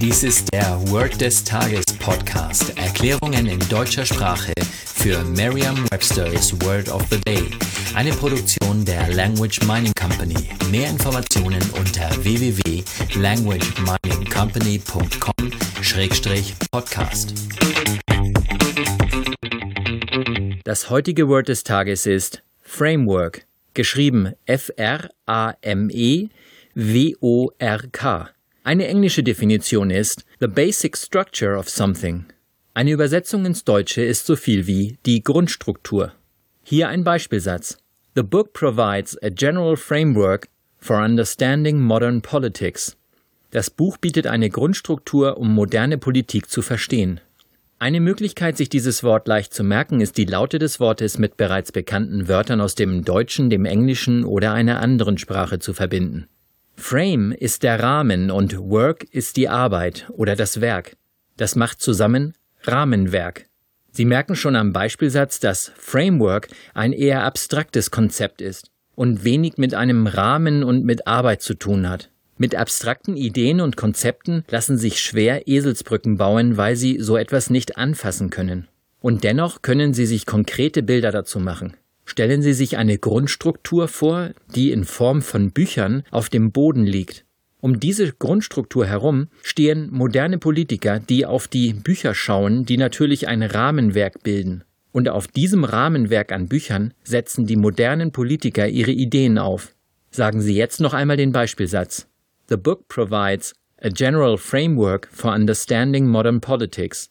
Dies ist der Word des Tages Podcast. Erklärungen in deutscher Sprache für Merriam-Webster's Word of the Day. Eine Produktion der Language Mining Company. Mehr Informationen unter www.languageminingcompany.com-podcast. Das heutige Word des Tages ist Framework, geschrieben F-R-A-M-E-W-O-R-K. Eine englische Definition ist The Basic Structure of Something. Eine Übersetzung ins Deutsche ist so viel wie die Grundstruktur. Hier ein Beispielsatz. The book provides a general framework for understanding modern politics. Das Buch bietet eine Grundstruktur, um moderne Politik zu verstehen. Eine Möglichkeit, sich dieses Wort leicht zu merken, ist die Laute des Wortes mit bereits bekannten Wörtern aus dem Deutschen, dem Englischen oder einer anderen Sprache zu verbinden. Frame ist der Rahmen und Work ist die Arbeit oder das Werk. Das macht zusammen Rahmenwerk. Sie merken schon am Beispielsatz, dass Framework ein eher abstraktes Konzept ist und wenig mit einem Rahmen und mit Arbeit zu tun hat. Mit abstrakten Ideen und Konzepten lassen sich schwer Eselsbrücken bauen, weil sie so etwas nicht anfassen können. Und dennoch können sie sich konkrete Bilder dazu machen. Stellen Sie sich eine Grundstruktur vor, die in Form von Büchern auf dem Boden liegt. Um diese Grundstruktur herum stehen moderne Politiker, die auf die Bücher schauen, die natürlich ein Rahmenwerk bilden. Und auf diesem Rahmenwerk an Büchern setzen die modernen Politiker ihre Ideen auf. Sagen Sie jetzt noch einmal den Beispielsatz. The book provides a general framework for understanding modern politics.